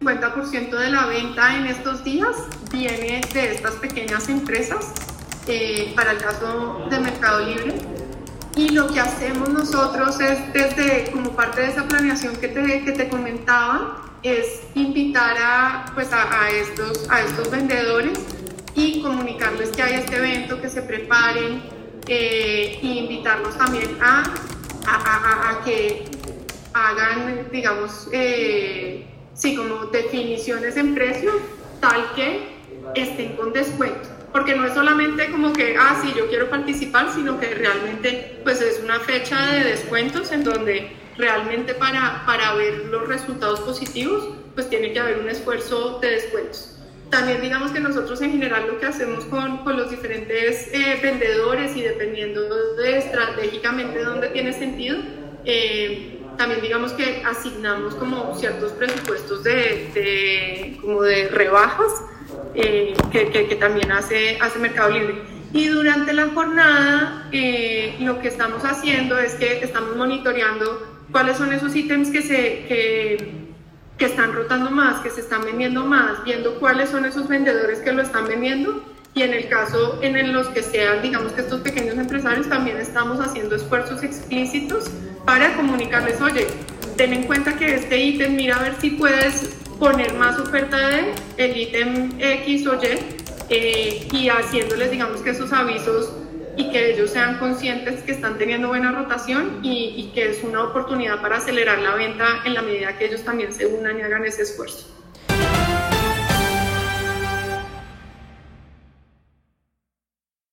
50% de la venta en estos días viene de estas pequeñas empresas, eh, para el caso de Mercado Libre. Y lo que hacemos nosotros es, desde como parte de esa planeación que te, que te comentaba, es invitar a, pues a, estos, a estos vendedores y comunicarles que hay este evento, que se preparen e invitarlos también a, a, a que hagan, digamos, eh, sí, como definiciones en precio tal que estén con descuento. Porque no es solamente como que, ah, sí, yo quiero participar, sino que realmente pues es una fecha de descuentos en donde realmente para, para ver los resultados positivos pues tiene que haber un esfuerzo de descuentos. También digamos que nosotros en general lo que hacemos con, con los diferentes eh, vendedores y dependiendo de estratégicamente dónde tiene sentido, eh, también digamos que asignamos como ciertos presupuestos de, como de rebajas eh, que, que, también hace, hace Mercado Libre. Y durante la jornada eh, lo que estamos haciendo es que estamos monitoreando cuáles son esos ítems que, se, que, que están rotando más, que se están vendiendo más, viendo cuáles son esos vendedores que lo están vendiendo y en el caso en los que sean, digamos que estos pequeños empresarios, también estamos haciendo esfuerzos explícitos para comunicarles, oye, ten en cuenta que este ítem, mira a ver si puedes poner más oferta de el ítem X o Y eh, y haciéndoles, digamos que esos avisos y que ellos sean conscientes que están teniendo buena rotación y, y que es una oportunidad para acelerar la venta en la medida que ellos también se unan y hagan ese esfuerzo.